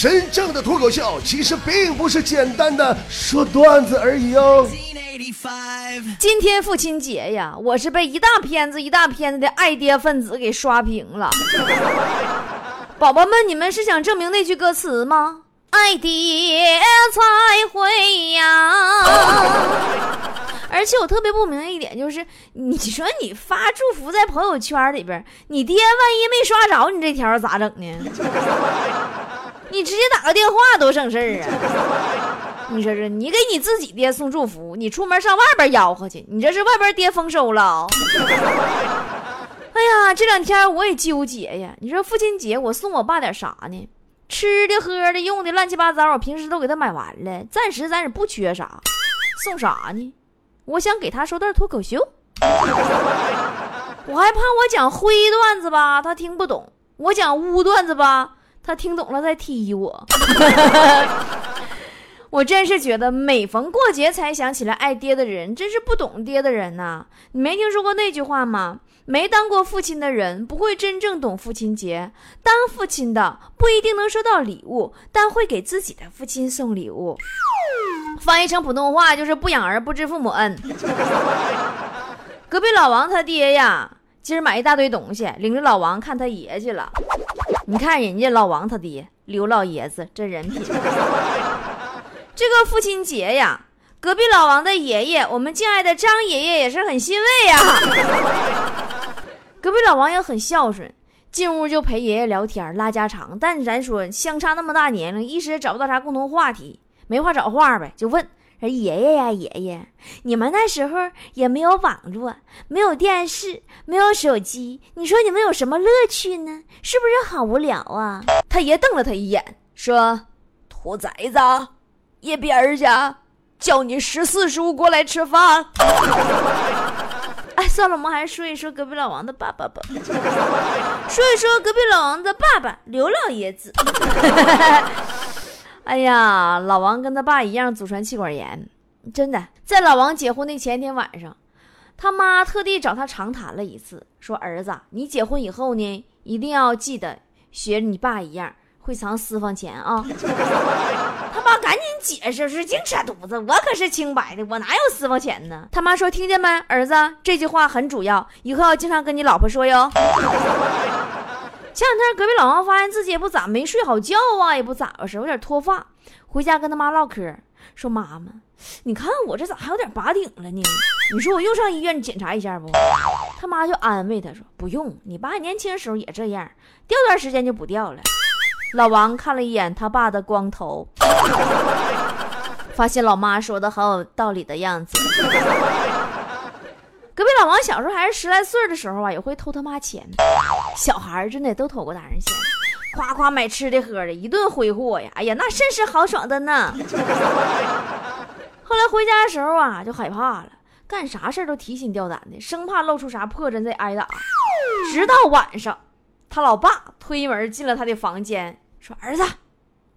真正的脱口秀其实并不是简单的说段子而已哦。今天父亲节呀，我是被一大片子一大片子的爱爹分子给刷屏了。宝宝们，你们是想证明那句歌词吗？爱爹才会呀。而且我特别不明白一点，就是你说你发祝福在朋友圈里边，你爹万一没刷着你这条咋整呢？你直接打个电话多省事儿啊！你说说，你给你自己爹送祝福，你出门上外边吆喝去，你这是外边爹丰收了？哎呀，这两天我也纠结呀。你说父亲节我送我爸点啥呢？吃的、喝的、用的乱七八糟，我平时都给他买完了，暂时咱也不缺啥。送啥呢？我想给他说段脱口秀，我还怕我讲灰段子吧，他听不懂；我讲污段子吧。他听懂了再踢我，我真是觉得每逢过节才想起来爱爹的人，真是不懂爹的人呐！你没听说过那句话吗？没当过父亲的人不会真正懂父亲节。当父亲的不一定能收到礼物，但会给自己的父亲送礼物。翻译成普通话就是不养儿不知父母恩。隔壁老王他爹呀，今儿买一大堆东西，领着老王看他爷去了。你看人家老王他爹刘老爷子这人品，这个父亲节呀，隔壁老王的爷爷，我们敬爱的张爷爷也是很欣慰呀。隔壁老王也很孝顺，进屋就陪爷爷聊天拉家常。但是咱说相差那么大年龄，一时也找不到啥共同话题，没话找话呗，就问。说爷爷呀，爷爷，你们那时候也没有网络，没有电视，没有手机，你说你们有什么乐趣呢？是不是好无聊啊？他爷瞪了他一眼，说：“兔崽子，一边去，叫你十四叔过来吃饭。”哎，算了，我们还是说一说隔壁老王的爸爸吧。说一说隔壁老王的爸爸刘老爷子。哎呀，老王跟他爸一样祖传气管炎，真的。在老王结婚的前一天晚上，他妈特地找他长谈了一次，说：“儿子，你结婚以后呢，一定要记得学你爸一样会藏私房钱啊。”他妈赶紧解释说：“净扯犊子，我可是清白的，我哪有私房钱呢？”他妈说：“听见没，儿子，这句话很主要，以后要经常跟你老婆说哟。”前两天隔壁老王发现自己也不咋没睡好觉啊，也不咋回事，有点脱发。回家跟他妈唠嗑，说：“妈妈，你看我这咋还有点拔顶了呢？你说我又上医院检查一下不？”他妈就安慰他说：“不用，你爸年轻时候也这样，掉段时间就不掉了。”老王看了一眼他爸的光头，发现老妈说的很有道理的样子。隔壁老王小时候还是十来岁的时候啊，也会偷他妈钱。小孩儿真的都偷过大人钱，夸夸买吃的喝的，一顿挥霍呀！哎呀，那甚是豪爽的呢。后来回家的时候啊，就害怕了，干啥事都提心吊胆的，生怕露出啥破绽再挨打。直到晚上，他老爸推门进了他的房间，说：“儿子，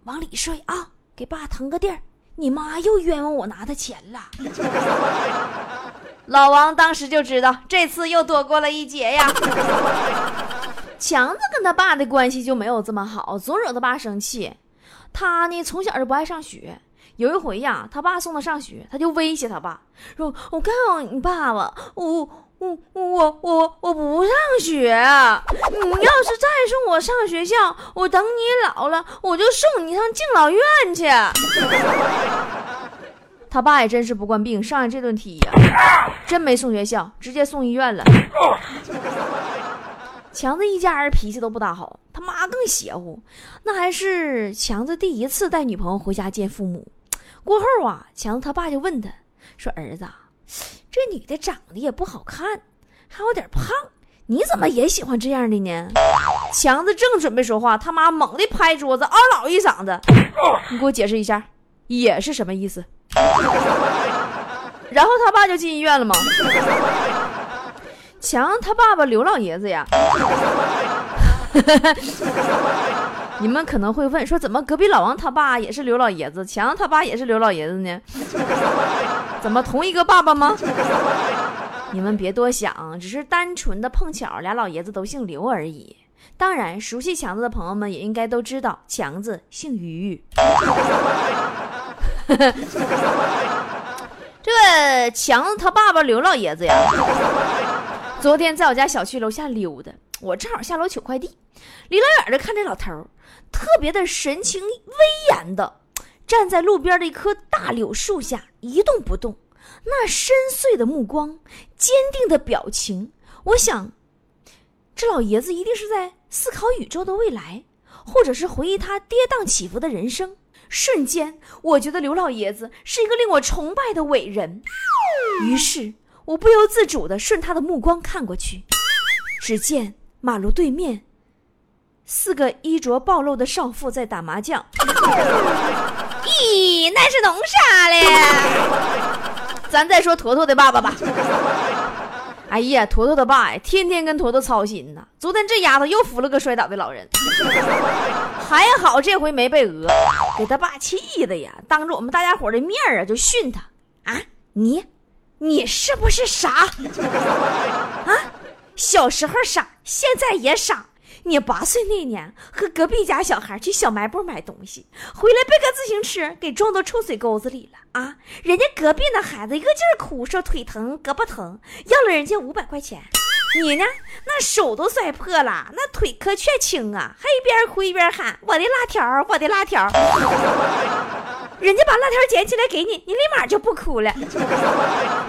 往里睡啊，给爸腾个地儿。你妈又冤枉我拿他钱了。” 老王当时就知道，这次又躲过了一劫呀。强子跟他爸的关系就没有这么好，总惹他爸生气。他呢，从小就不爱上学。有一回呀，他爸送他上学，他就威胁他爸说：“我告诉你爸爸，我我我我我不上学。你要是再送我上学校，我等你老了，我就送你上敬老院去。” 他爸也真是不惯病，上来这顿踢呀，真没送学校，直接送医院了。强子一家人脾气都不大好，他妈更邪乎。那还是强子第一次带女朋友回家见父母。过后啊，强子他爸就问他说：“儿子，这女的长得也不好看，还有点胖，你怎么也喜欢这样的呢？”强子正准备说话，他妈猛地拍桌子，嗷老一嗓子：“你给我解释一下，也是什么意思？” 然后他爸就进医院了吗？强他爸爸刘老爷子呀，你们可能会问说，怎么隔壁老王他爸也是刘老爷子，强他爸也是刘老爷子呢？怎么同一个爸爸吗？你们别多想，只是单纯的碰巧俩老爷子都姓刘而已。当然，熟悉强子的朋友们也应该都知道，强子姓于。这个强子他爸爸刘老爷子呀，昨天在我家小区楼下溜达，我正好下楼取快递，离老远的看这老头特别的神情威严的站在路边的一棵大柳树下一动不动，那深邃的目光，坚定的表情，我想，这老爷子一定是在思考宇宙的未来，或者是回忆他跌宕起伏的人生。瞬间，我觉得刘老爷子是一个令我崇拜的伟人，于是我不由自主地顺他的目光看过去，只见马路对面。四个衣着暴露的少妇在打麻将。咦，那是弄啥嘞？咱再说坨坨的爸爸吧。哎呀，坨坨的爸呀，天天跟坨坨操心呐。昨天这丫头又扶了个摔倒的老人，还好这回没被讹，给他爸气的呀，当着我们大家伙的面啊，就训他啊，你，你是不是傻？啊，小时候傻，现在也傻。你八岁那年和隔壁家小孩去小卖部买东西，回来被个自行车给撞到臭水沟子里了啊！人家隔壁那孩子一个劲儿哭，说腿疼、胳膊疼，要了人家五百块钱。你呢，那手都摔破了，那腿可却轻啊，还一边哭一边喊：“我的辣条，我的辣条！” 人家把辣条捡起来给你，你立马就不哭了。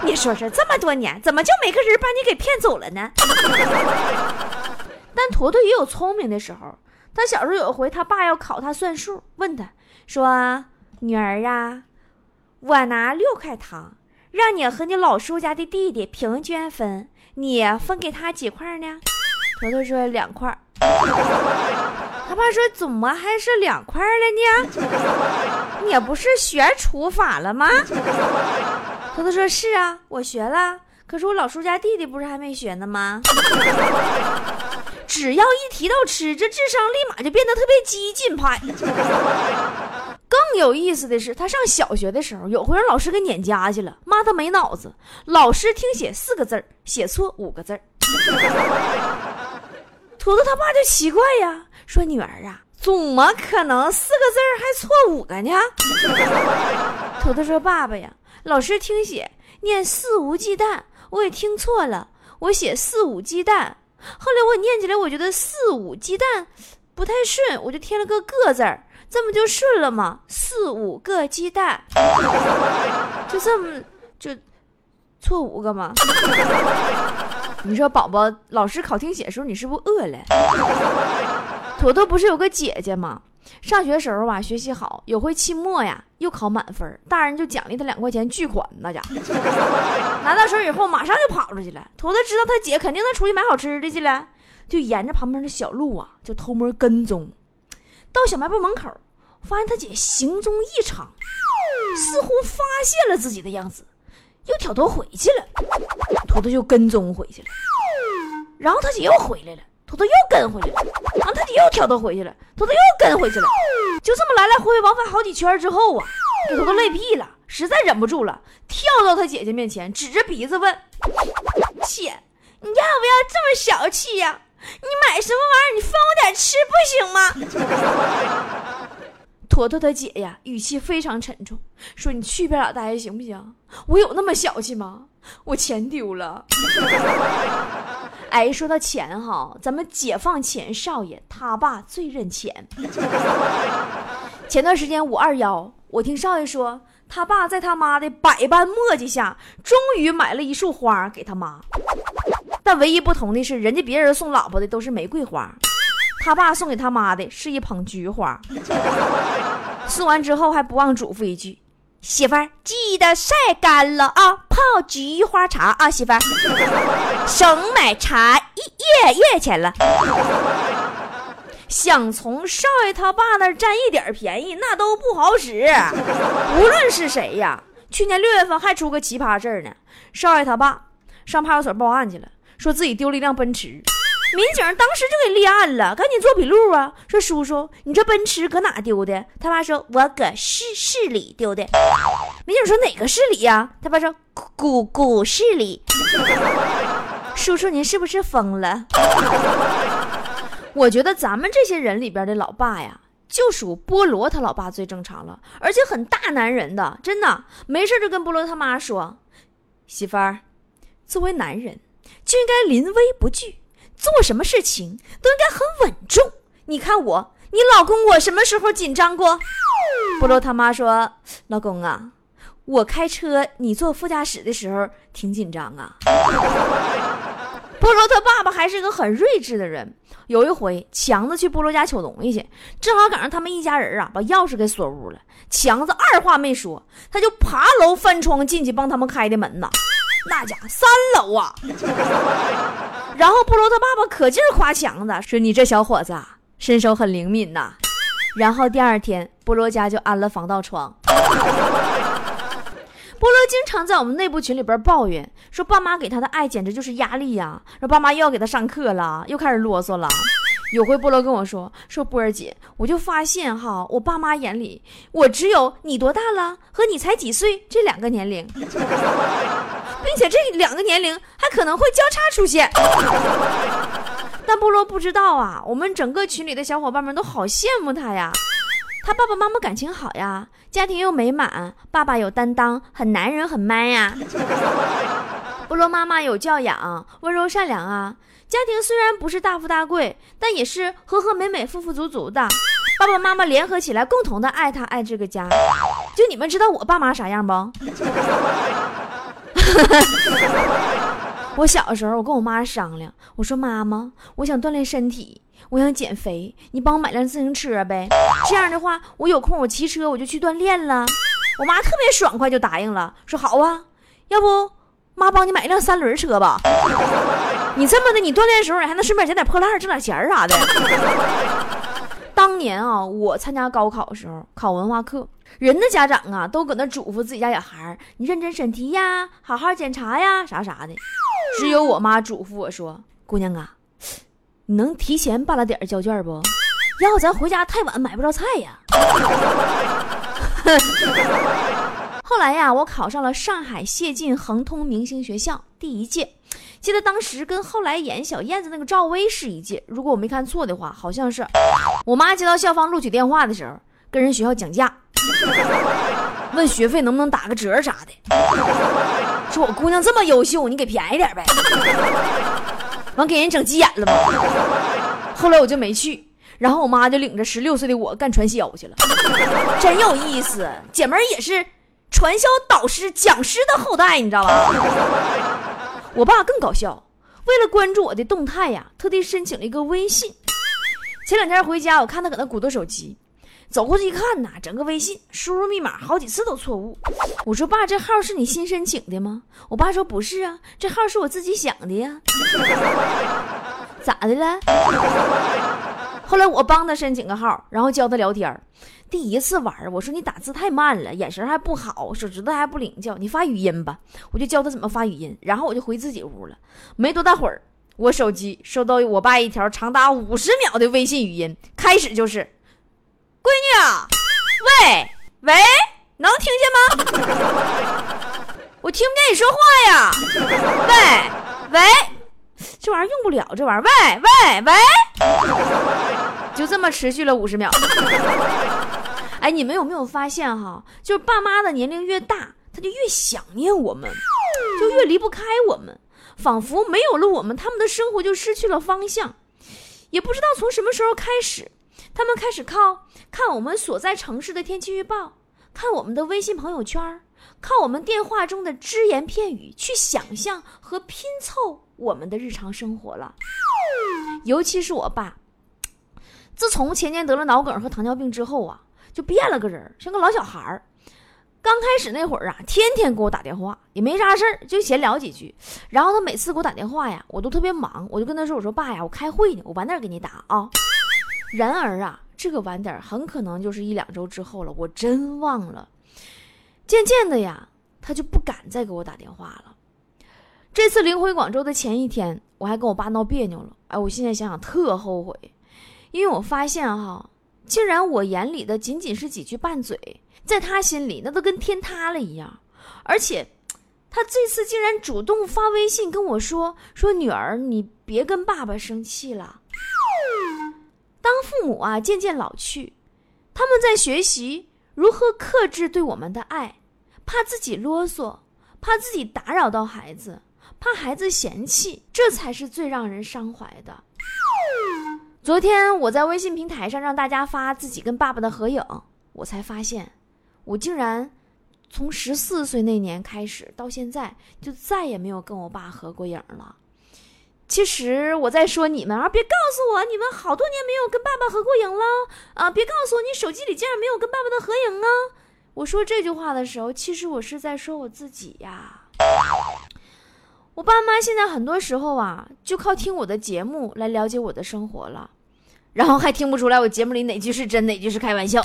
你说说，这么多年怎么就没个人把你给骗走了呢？但坨坨也有聪明的时候。他小时候有一回，他爸要考他算数，问他说：“女儿啊，我拿六块糖，让你和你老叔家的弟弟平均分，你分给他几块呢？”坨坨说：“两块。”他爸说：“怎么还是两块了呢？你不是学除法了吗？”坨坨说：“是啊，我学了。可是我老叔家弟弟不是还没学呢吗？” 只要一提到吃，这智商立马就变得特别激进派。更有意思的是，他上小学的时候，有回让老师给撵家去了，骂他没脑子。老师听写四个字，写错五个字儿。图图他爸就奇怪呀，说：“女儿啊，怎么可能四个字还错五个呢？”图图说：“爸爸呀，老师听写念肆无忌惮，我也听错了，我写肆无忌惮。”后来我念起来，我觉得四五鸡蛋不太顺，我就添了个个字儿，这不就顺了吗？四五个鸡蛋，就这么就错五个吗？你说宝宝，老师考听写的时候，你是不是饿了？坨坨不是有个姐姐吗？上学时候吧，学习好，有回期末呀，又考满分，大人就奖励他两块钱巨款，那家伙拿到手以后，马上就跑出去了。坨坨知道他姐肯定能出去买好吃的去了，就沿着旁边的小路啊，就偷摸跟踪，到小卖部门口，发现他姐行踪异常，似乎发现了自己的样子，又挑头回去了。坨坨就跟踪回去了，然后他姐又回来了。坨坨又跟回来了，然后他姐又挑头回去了，坨坨又跟回去了，就这么来来回回往返好几圈之后啊，给坨坨累屁了，实在忍不住了，跳到他姐姐面前，指着鼻子问：“姐，你要不要这么小气呀？你买什么玩意儿？你分我点吃不行吗？” 坨坨他姐呀，语气非常沉重，说：“你去边儿待着行不行？我有那么小气吗？我钱丢了。”哎，说到钱哈，咱们解放前少爷他爸最认钱。前段时间五二幺，我听少爷说，他爸在他妈的百般磨叽下，终于买了一束花给他妈。但唯一不同的是，人家别人送老婆的都是玫瑰花，他爸送给他妈的是一捧菊花。送完之后还不忘嘱咐一句。媳妇儿，记得晒干了啊，泡菊花茶啊，媳妇儿，省买茶叶叶钱了。想从少爷他爸那占一点便宜，那都不好使。无论是谁呀，去年六月份还出个奇葩事儿呢，少爷他爸上派出所报案去了，说自己丢了一辆奔驰。民警当时就给立案了，赶紧做笔录啊！说叔叔，你这奔驰搁哪丢的？他爸说，我搁市市里丢的。民警说哪个市里呀？他爸说股股市里。叔叔，您是不是疯了？我觉得咱们这些人里边的老爸呀，就属菠萝他老爸最正常了，而且很大男人的，真的没事就跟菠萝他妈说：“媳妇儿，作为男人就应该临危不惧，做什么事情都应该很稳重。你看我，你老公我什么时候紧张过？” 菠萝他妈说：“老公啊，我开车，你坐副驾驶的时候挺紧张啊。”菠萝他爸爸还是一个很睿智的人。有一回，强子去菠萝家取东西去，正好赶上他们一家人啊把钥匙给锁屋了。强子二话没说，他就爬楼翻窗进去帮他们开的门呐。那家三楼啊！然后菠萝他爸爸可劲儿夸强子，说：“你这小伙子身手很灵敏呐。”然后第二天，菠萝家就安了防盗窗。菠萝经常在我们内部群里边抱怨，说爸妈给他的爱简直就是压力呀，说爸妈又要给他上课了，又开始啰嗦了。有回菠萝跟我说，说波儿姐，我就发现哈，我爸妈眼里我只有你多大了和你才几岁这两个年龄，并且这两个年龄还可能会交叉出现。但菠萝不知道啊，我们整个群里的小伙伴们都好羡慕他呀。他爸爸妈妈感情好呀，家庭又美满，爸爸有担当，很男人，很 man 呀。菠萝妈妈有教养，温柔善良啊。家庭虽然不是大富大贵，但也是和和美美、富富足足的。爸爸妈妈联合起来，共同的爱他，爱这个家。就你们知道我爸妈啥样不？我小的时候，我跟我妈商量，我说妈妈，我想锻炼身体。我想减肥，你帮我买辆自行车呗。这样的话，我有空我骑车我就去锻炼了。我妈特别爽快就答应了，说好啊，要不妈帮你买一辆三轮车吧。你这么的，你锻炼的时候你还能顺便捡点破烂挣点钱啥的。当年啊，我参加高考的时候考文化课，人的家长啊都搁那嘱咐自己家小孩你认真审题呀，好好检查呀，啥啥的。只有我妈嘱咐我说，姑娘啊。你能提前半拉点交卷不？要不咱回家太晚买不着菜呀。后来呀，我考上了上海谢晋恒通明星学校第一届，记得当时跟后来演小燕子那个赵薇是一届。如果我没看错的话，好像是。我妈接到校方录取电话的时候，跟人学校讲价，问学费能不能打个折啥的，说我姑娘这么优秀，你给便宜点呗。完给人整急眼了嘛？后来我就没去，然后我妈就领着十六岁的我干传销去了，真有意思。姐们儿也是传销导师、讲师的后代，你知道吧？我爸更搞笑，为了关注我的动态呀，特地申请了一个微信。前两天回家，我看他搁那鼓捣手机。走过去一看呐，整个微信输入密码好几次都错误。我说爸，这号是你新申请的吗？我爸说不是啊，这号是我自己想的呀。咋的了？后来我帮他申请个号，然后教他聊天第一次玩，我说你打字太慢了，眼神还不好，手指头还不灵巧，你发语音吧。我就教他怎么发语音，然后我就回自己屋了。没多大会儿，我手机收到我爸一条长达五十秒的微信语音，开始就是。闺女，喂喂，能听见吗？我听不见你说话呀。喂喂，这玩意儿用不了，这玩意儿。喂喂喂，持续了五十秒。哎，你们有没有发现哈？就是爸妈的年龄越大，他就越想念我们，就越离不开我们，仿佛没有了我们，他们的生活就失去了方向，也不知道从什么时候开始。他们开始靠看我们所在城市的天气预报，看我们的微信朋友圈，靠我们电话中的只言片语去想象和拼凑我们的日常生活了。尤其是我爸，自从前年得了脑梗和糖尿病之后啊，就变了个人，像个老小孩儿。刚开始那会儿啊，天天给我打电话，也没啥事儿，就闲聊几句。然后他每次给我打电话呀，我都特别忙，我就跟他说：“我说爸呀，我开会呢，我晚点给你打啊。”然而啊，这个晚点很可能就是一两周之后了，我真忘了。渐渐的呀，他就不敢再给我打电话了。这次临回广州的前一天，我还跟我爸闹别扭了。哎，我现在想想特后悔，因为我发现哈，竟然我眼里的仅仅是几句拌嘴，在他心里那都跟天塌了一样。而且，他这次竟然主动发微信跟我说：“说女儿，你别跟爸爸生气了。”当父母啊渐渐老去，他们在学习如何克制对我们的爱，怕自己啰嗦，怕自己打扰到孩子，怕孩子嫌弃，这才是最让人伤怀的。昨天我在微信平台上让大家发自己跟爸爸的合影，我才发现，我竟然从十四岁那年开始到现在，就再也没有跟我爸合过影了。其实我在说你们啊，别告诉我你们好多年没有跟爸爸合过影了啊！别告诉我你手机里竟然没有跟爸爸的合影啊！我说这句话的时候，其实我是在说我自己呀。我爸妈现在很多时候啊，就靠听我的节目来了解我的生活了，然后还听不出来我节目里哪句是真，哪句是开玩笑，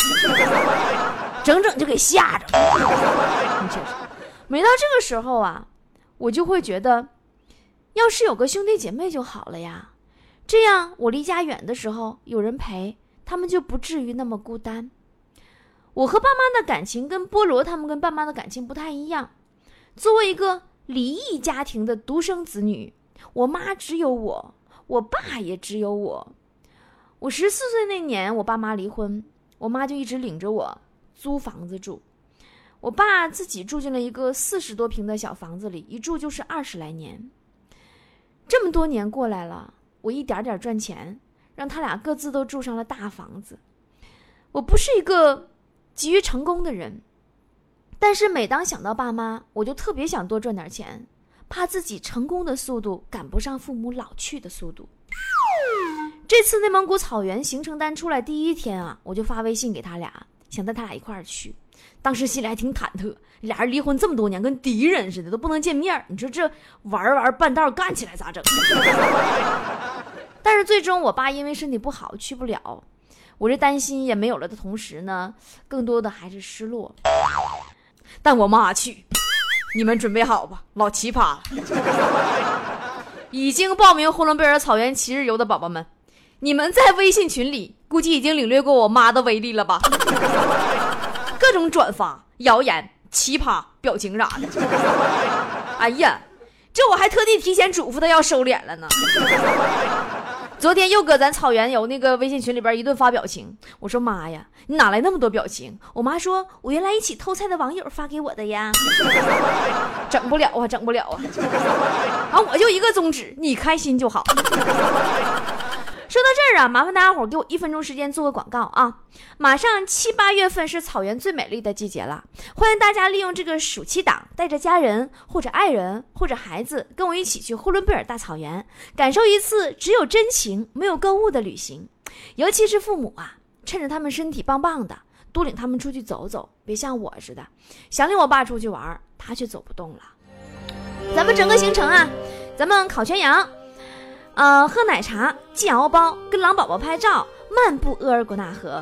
整整就给吓着。每到这个时候啊，我就会觉得，要是有个兄弟姐妹就好了呀，这样我离家远的时候有人陪，他们就不至于那么孤单。我和爸妈的感情跟菠萝他们跟爸妈的感情不太一样，作为一个。离异家庭的独生子女，我妈只有我，我爸也只有我。我十四岁那年，我爸妈离婚，我妈就一直领着我租房子住。我爸自己住进了一个四十多平的小房子里，一住就是二十来年。这么多年过来了，我一点点赚钱，让他俩各自都住上了大房子。我不是一个急于成功的人。但是每当想到爸妈，我就特别想多赚点钱，怕自己成功的速度赶不上父母老去的速度。这次内蒙古草原行程单出来第一天啊，我就发微信给他俩，想带他俩一块儿去。当时心里还挺忐忑，俩人离婚这么多年，跟敌人似的，都不能见面。你说这玩玩半道干起来咋整？但是最终我爸因为身体不好去不了，我这担心也没有了的同时呢，更多的还是失落。但我妈去，你们准备好吧，老奇葩了。已经报名呼伦贝尔草原七日游的宝宝们，你们在微信群里估计已经领略过我妈的威力了吧？各种转发、谣言、奇葩表情啥的。哎呀，这我还特地提前嘱咐他要收敛了呢。昨天又搁咱草原游那个微信群里边一顿发表情，我说妈呀，你哪来那么多表情？我妈说，我原来一起偷菜的网友发给我的呀。整不了啊，整不了啊。啊，我就一个宗旨，你开心就好。说到这儿啊，麻烦大家伙给我一分钟时间做个广告啊！马上七八月份是草原最美丽的季节了，欢迎大家利用这个暑期档，带着家人或者爱人或者孩子，跟我一起去呼伦贝尔大草原，感受一次只有真情没有购物的旅行。尤其是父母啊，趁着他们身体棒棒的，多领他们出去走走，别像我似的，想领我爸出去玩，他却走不动了。咱们整个行程啊，咱们烤全羊。呃，喝奶茶，系熬包，跟狼宝宝拍照，漫步额尔古纳河。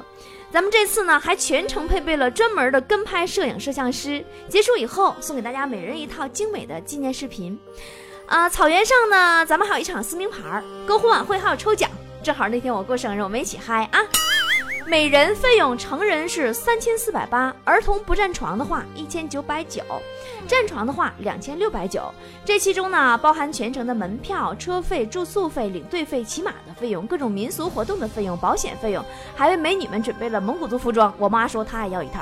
咱们这次呢，还全程配备了专门的跟拍摄影摄像师。结束以后，送给大家每人一套精美的纪念视频。啊，草原上呢，咱们还有一场撕名牌，篝火晚会还有抽奖。正好那天我过生日，我们一起嗨啊！每人费用，成人是三千四百八，儿童不占床的话一千九百九，占床的话两千六百九。这其中呢，包含全程的门票、车费、住宿费、领队费、骑马的费用、各种民俗活动的费用、保险费用，还为美女们准备了蒙古族服装。我妈说她也要一套，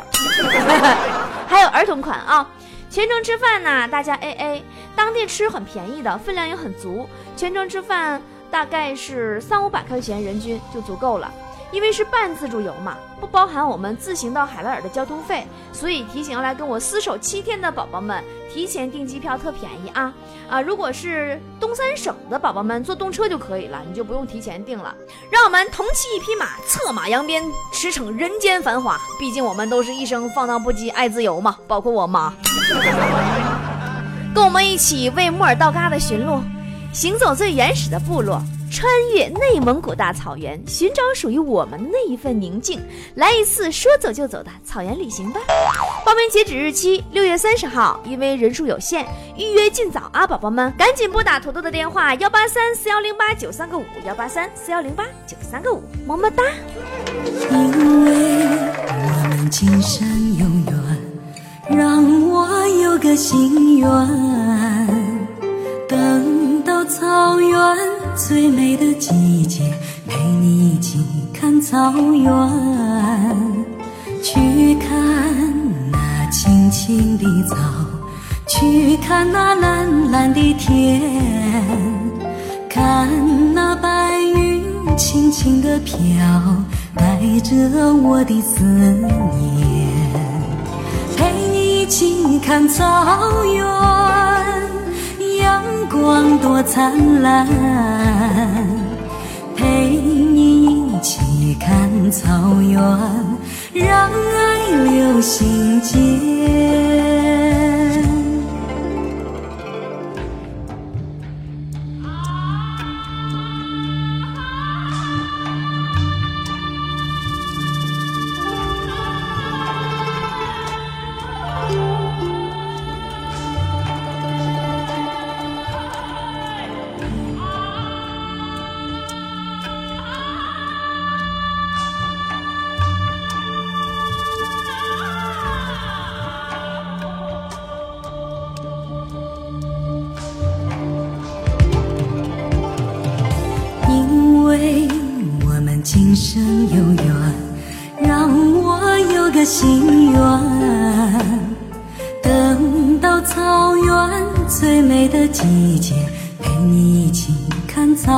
还有儿童款啊。全程吃饭呢，大家 A A，当地吃很便宜的，分量也很足。全程吃饭大概是三五百块钱人均就足够了。因为是半自助游嘛，不包含我们自行到海拉尔的交通费，所以提醒要来跟我厮守七天的宝宝们，提前订机票特便宜啊啊！如果是东三省的宝宝们，坐动车就可以了，你就不用提前订了。让我们同骑一匹马，策马扬鞭，驰骋人间繁华。毕竟我们都是一生放荡不羁，爱自由嘛，包括我妈。跟我们一起为木尔道嘎的驯鹿，行走最原始的部落。穿越内蒙古大草原，寻找属于我们的那一份宁静，来一次说走就走的草原旅行吧！报名截止日期六月三十号，因为人数有限，预约尽早啊，宝宝们赶紧拨打土豆的电话幺八三四幺零八九三个五幺八三四幺零八九三个五，么么哒！因为我们今生有缘，让我有个心愿，等到草原。最美的季节，陪你一起看。草原，去看那青青的草，去看那蓝蓝的天，看那白云轻轻地飘，带着我的思念，陪你一起看草原，阳光多灿烂，陪你一起看草原，让爱留心间。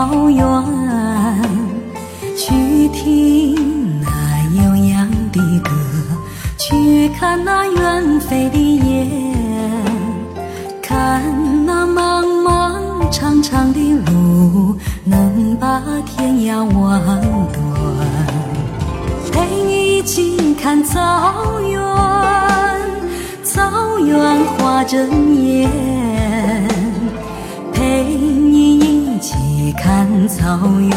草原，去听那悠扬的歌，去看那远飞的雁。看那茫茫长长的路，能把天涯望断。陪你一起看草原，草原花正艳。看草原，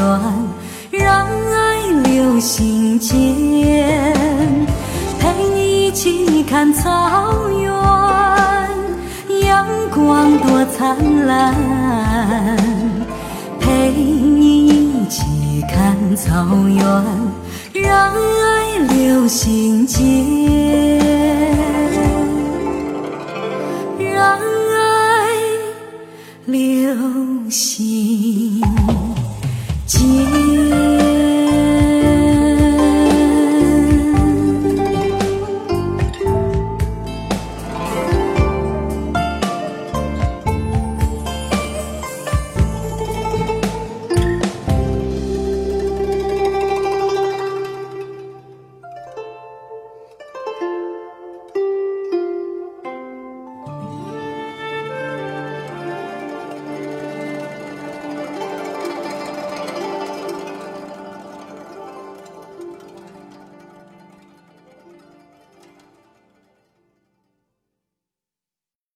让爱留心间。陪你一起看草原。阳光多灿烂，陪你一起看草原，让爱留心间，流星。今